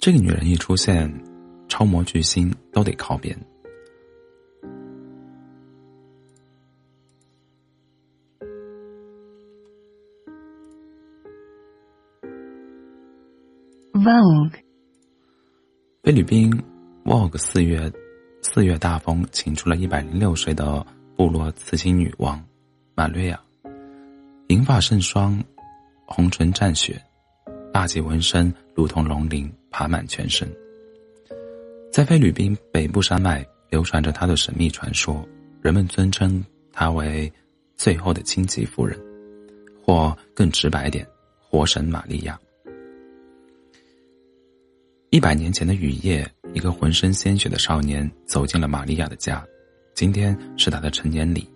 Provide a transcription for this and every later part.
这个女人一出现，超模巨星都得靠边。Vogue，菲律宾 Vogue 四月四月大风，请出了一百零六岁的部落刺青女王玛利亚，银发胜霜，红唇蘸血，大几纹身如同龙鳞爬满全身。在菲律宾北部山脉流传着她的神秘传说，人们尊称她为最后的荆棘夫人，或更直白点，活神玛利亚。一百年前的雨夜，一个浑身鲜血的少年走进了玛利亚的家。今天是他的成年礼，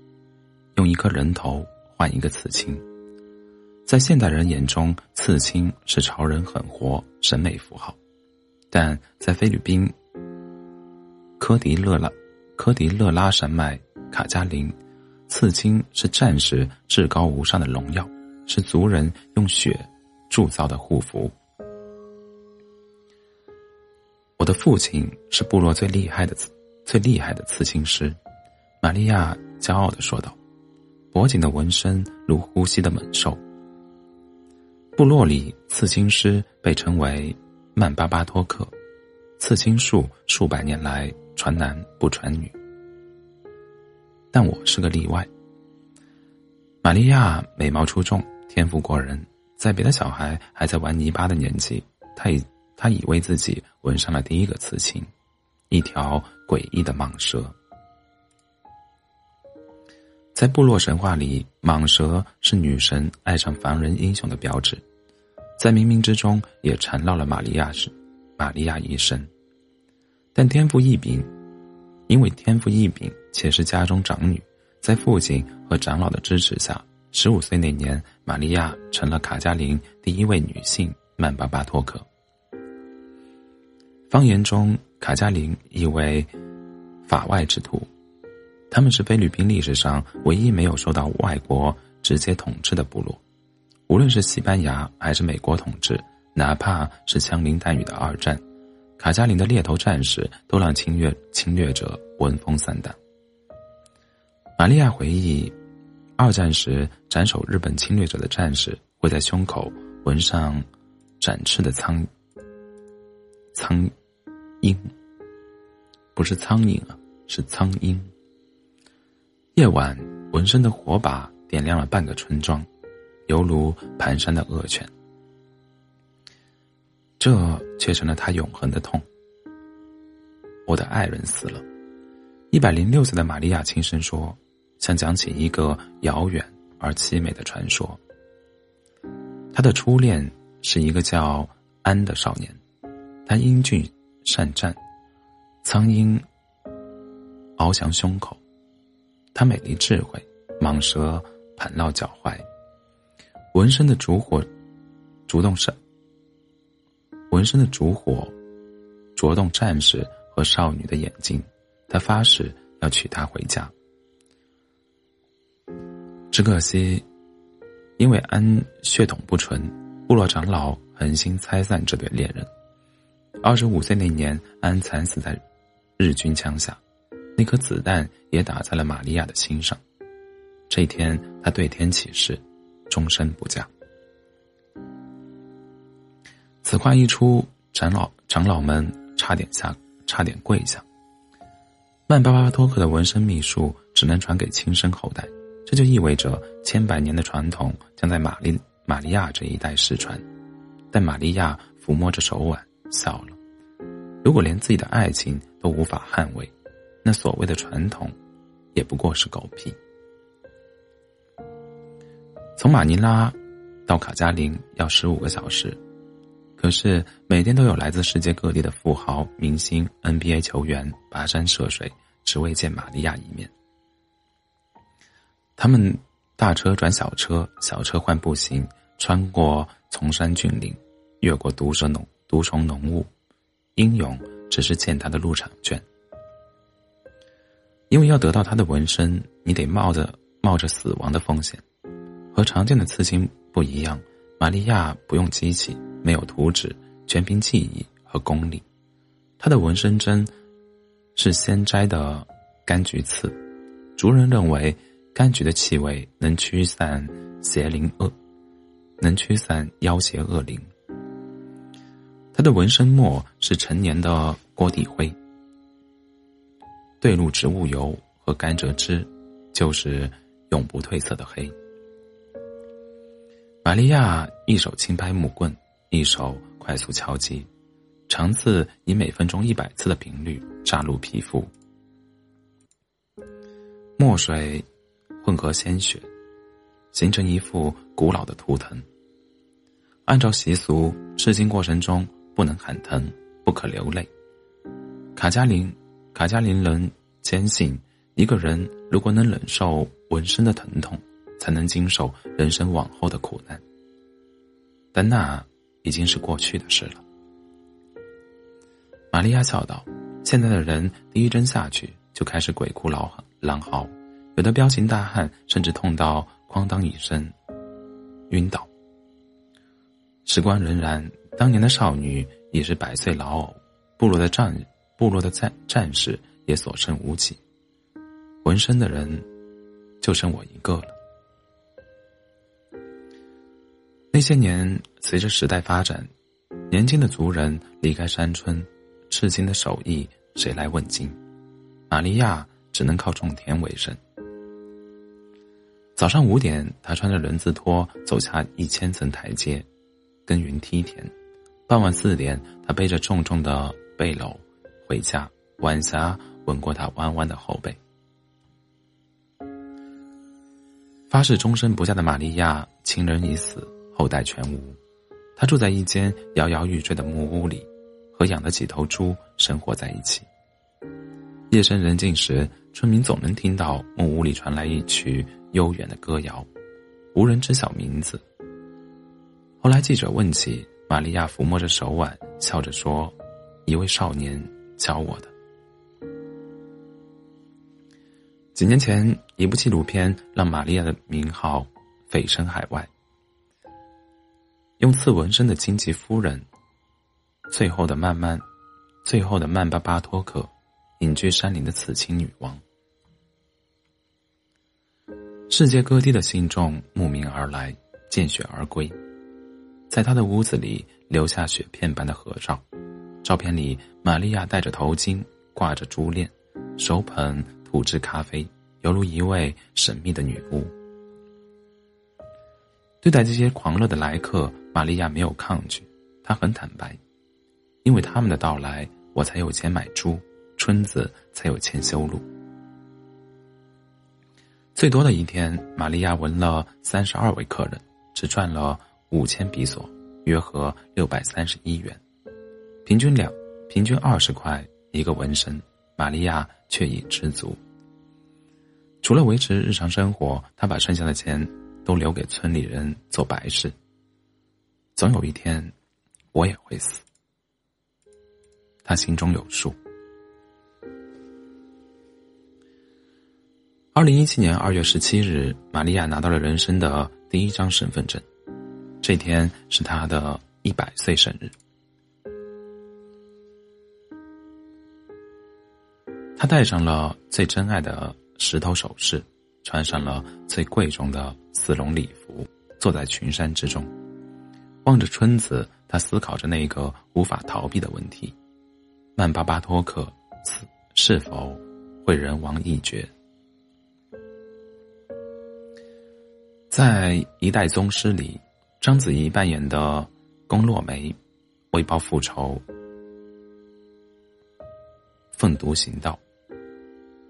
用一颗人头换一个刺青。在现代人眼中，刺青是潮人狠活、审美符号，但在菲律宾科迪勒拉科迪勒拉山脉卡加林，刺青是战士至高无上的荣耀，是族人用血铸造的护符。我的父亲是部落最厉害的刺最厉害的刺青师，玛利亚骄傲的说道，脖颈的纹身如呼吸的猛兽。部落里，刺青师被称为曼巴巴托克，刺青术数百年来传男不传女，但我是个例外。玛利亚美貌出众，天赋过人，在别的小孩还在玩泥巴的年纪，她已。他已为自己纹上了第一个刺青，一条诡异的蟒蛇。在部落神话里，蟒蛇是女神爱上凡人英雄的标志，在冥冥之中也缠绕了玛利亚是玛利亚一生。但天赋异禀，因为天赋异禀且是家中长女，在父亲和长老的支持下，十五岁那年，玛利亚成了卡加林第一位女性曼巴巴托克。方言中，卡加林意为法外之徒，他们是菲律宾历史上唯一没有受到外国直接统治的部落。无论是西班牙还是美国统治，哪怕是枪林弹雨的二战，卡加林的猎头战士都让侵略侵略者闻风丧胆。玛利亚回忆，二战时斩首日本侵略者的战士会在胸口纹上展翅的苍苍。鹰，不是苍蝇啊，是苍鹰。夜晚，纹身的火把点亮了半个村庄，犹如蹒跚的恶犬。这却成了他永恒的痛。我的爱人死了。一百零六岁的玛利亚轻声说，像讲起一个遥远而凄美的传说。他的初恋是一个叫安的少年，他英俊。善战，苍鹰翱翔胸口，他美丽智慧，蟒蛇盘绕脚踝，纹身的烛火烛动闪，纹身的烛火灼动战士和少女的眼睛，他发誓要娶她回家。只可惜，因为安血统不纯，部落长老狠心拆散这对恋人。二十五岁那年，安惨死在日军枪下，那颗子弹也打在了玛利亚的心上。这一天，他对天起誓，终身不嫁。此话一出，长老长老们差点下，差点跪下。曼巴巴托克的纹身秘术只能传给亲生后代，这就意味着千百年的传统将在玛丽玛利亚这一代失传。但玛利亚抚摸着手腕。笑了。如果连自己的爱情都无法捍卫，那所谓的传统，也不过是狗屁。从马尼拉到卡加林要十五个小时，可是每天都有来自世界各地的富豪、明星、NBA 球员跋山涉水，只为见玛利亚一面。他们大车转小车，小车换步行，穿过崇山峻岭，越过毒蛇浓。毒虫浓雾，英勇只是欠他的入场券。因为要得到他的纹身，你得冒着冒着死亡的风险。和常见的刺青不一样，玛利亚不用机器，没有图纸，全凭记忆和功力。她的纹身针是鲜摘的柑橘刺，族人认为柑橘的气味能驱散邪灵恶，能驱散妖邪恶灵。他的纹身墨是陈年的锅底灰，兑入植物油和甘蔗汁，就是永不褪色的黑。玛利亚一手轻拍木棍，一手快速敲击，长刺以每分钟一百次的频率扎入皮肤，墨水混合鲜血，形成一幅古老的图腾。按照习俗，刺青过程中。不能喊疼，不可流泪。卡加林，卡加林人坚信，一个人如果能忍受纹身的疼痛，才能经受人生往后的苦难。但那已经是过去的事了。玛利亚笑道：“现在的人第一针下去就开始鬼哭狼狼嚎，有的彪形大汉甚至痛到哐当一声晕倒。时光荏苒。”当年的少女已是百岁老偶，部落的战部落的战战士也所剩无几，纹身的人就剩我一个了。那些年，随着时代发展，年轻的族人离开山村，赤金的手艺谁来问津？玛利亚只能靠种田为生。早上五点，他穿着人字拖走下一千层台阶，耕耘梯田。傍晚四点，他背着重重的背篓回家。晚霞吻过他弯弯的后背。发誓终身不嫁的玛利亚，情人已死，后代全无。她住在一间摇摇欲坠的木屋里，和养的几头猪生活在一起。夜深人静时，村民总能听到木屋里传来一曲悠远的歌谣，无人知晓名字。后来记者问起。玛利亚抚摸着手腕，笑着说：“一位少年教我的。”几年前，一部纪录片让玛利亚的名号蜚声海外。用刺纹身的荆棘夫人，最后的曼曼，最后的曼巴巴托克，隐居山林的刺青女王。世界各地的信众慕名而来，见血而归。在他的屋子里留下雪片般的合照，照片里玛利亚戴着头巾，挂着珠链，手捧土制咖啡，犹如一位神秘的女巫。对待这些狂热的来客，玛利亚没有抗拒，她很坦白，因为他们的到来，我才有钱买猪，村子才有钱修路。最多的一天，玛利亚闻了三十二位客人，只赚了。五千比索，约合六百三十一元，平均两，平均二十块一个纹身。玛利亚却已知足。除了维持日常生活，他把剩下的钱都留给村里人做白事。总有一天，我也会死。他心中有数。二零一七年二月十七日，玛利亚拿到了人生的第一张身份证。这天是他的一百岁生日，他戴上了最珍爱的石头首饰，穿上了最贵重的丝绒礼服，坐在群山之中，望着村子，他思考着那个无法逃避的问题：曼巴巴托克是否会人亡一绝？在一代宗师里。章子怡扮演的宫洛梅，为报复仇，奋独行道，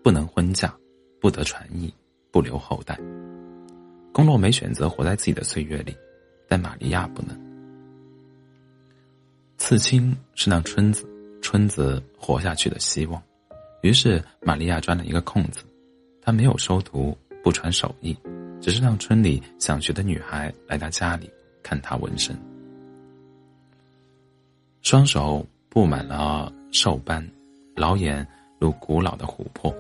不能婚嫁，不得传艺，不留后代。宫洛梅选择活在自己的岁月里，但玛利亚不能。刺青是让村子村子活下去的希望，于是玛利亚钻了一个空子，她没有收徒，不传手艺，只是让村里想学的女孩来她家里。看她纹身，双手布满了兽斑，老眼如古老的琥珀。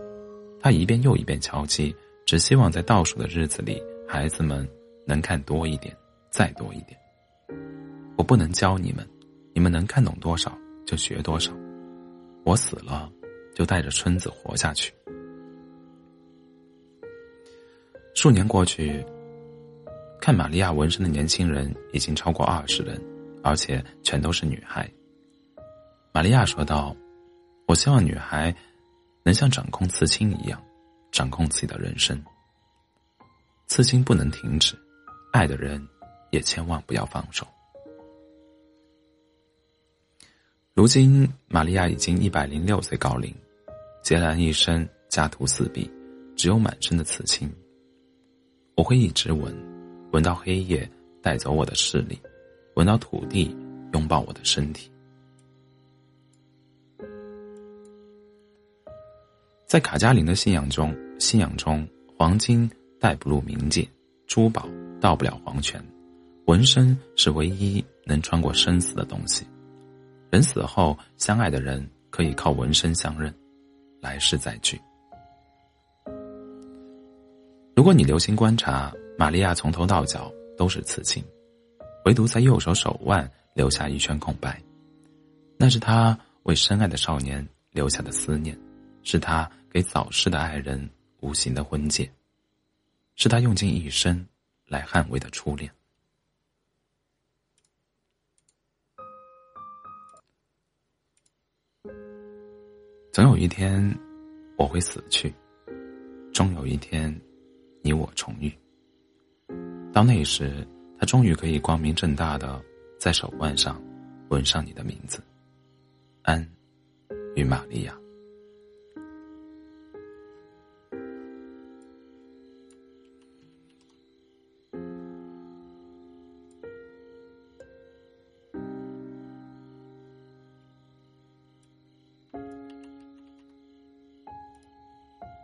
他一遍又一遍敲击，只希望在倒数的日子里，孩子们能看多一点，再多一点。我不能教你们，你们能看懂多少就学多少。我死了，就带着村子活下去。数年过去，看玛利亚纹身的年轻人已经超过二十人，而且全都是女孩。玛利亚说道：“我希望女孩能像掌控刺青一样，掌控自己的人生。刺青不能停止，爱的人也千万不要放手。”如今，玛利亚已经一百零六岁高龄，孑然一身，家徒四壁，只有满身的刺青。我会一直闻，闻到黑夜带走我的视力，闻到土地拥抱我的身体。在卡加林的信仰中，信仰中，黄金带不入冥界，珠宝到不了黄泉，纹身是唯一能穿过生死的东西。人死后，相爱的人可以靠纹身相认，来世再聚。如果你留心观察，玛利亚从头到脚都是刺青，唯独在右手手腕留下一圈空白，那是她为深爱的少年留下的思念，是她给早逝的爱人无形的婚戒，是他用尽一生来捍卫的初恋。总有一天，我会死去；终有一天，你我重遇。到那时，他终于可以光明正大的在手腕上纹上你的名字，安与玛利亚。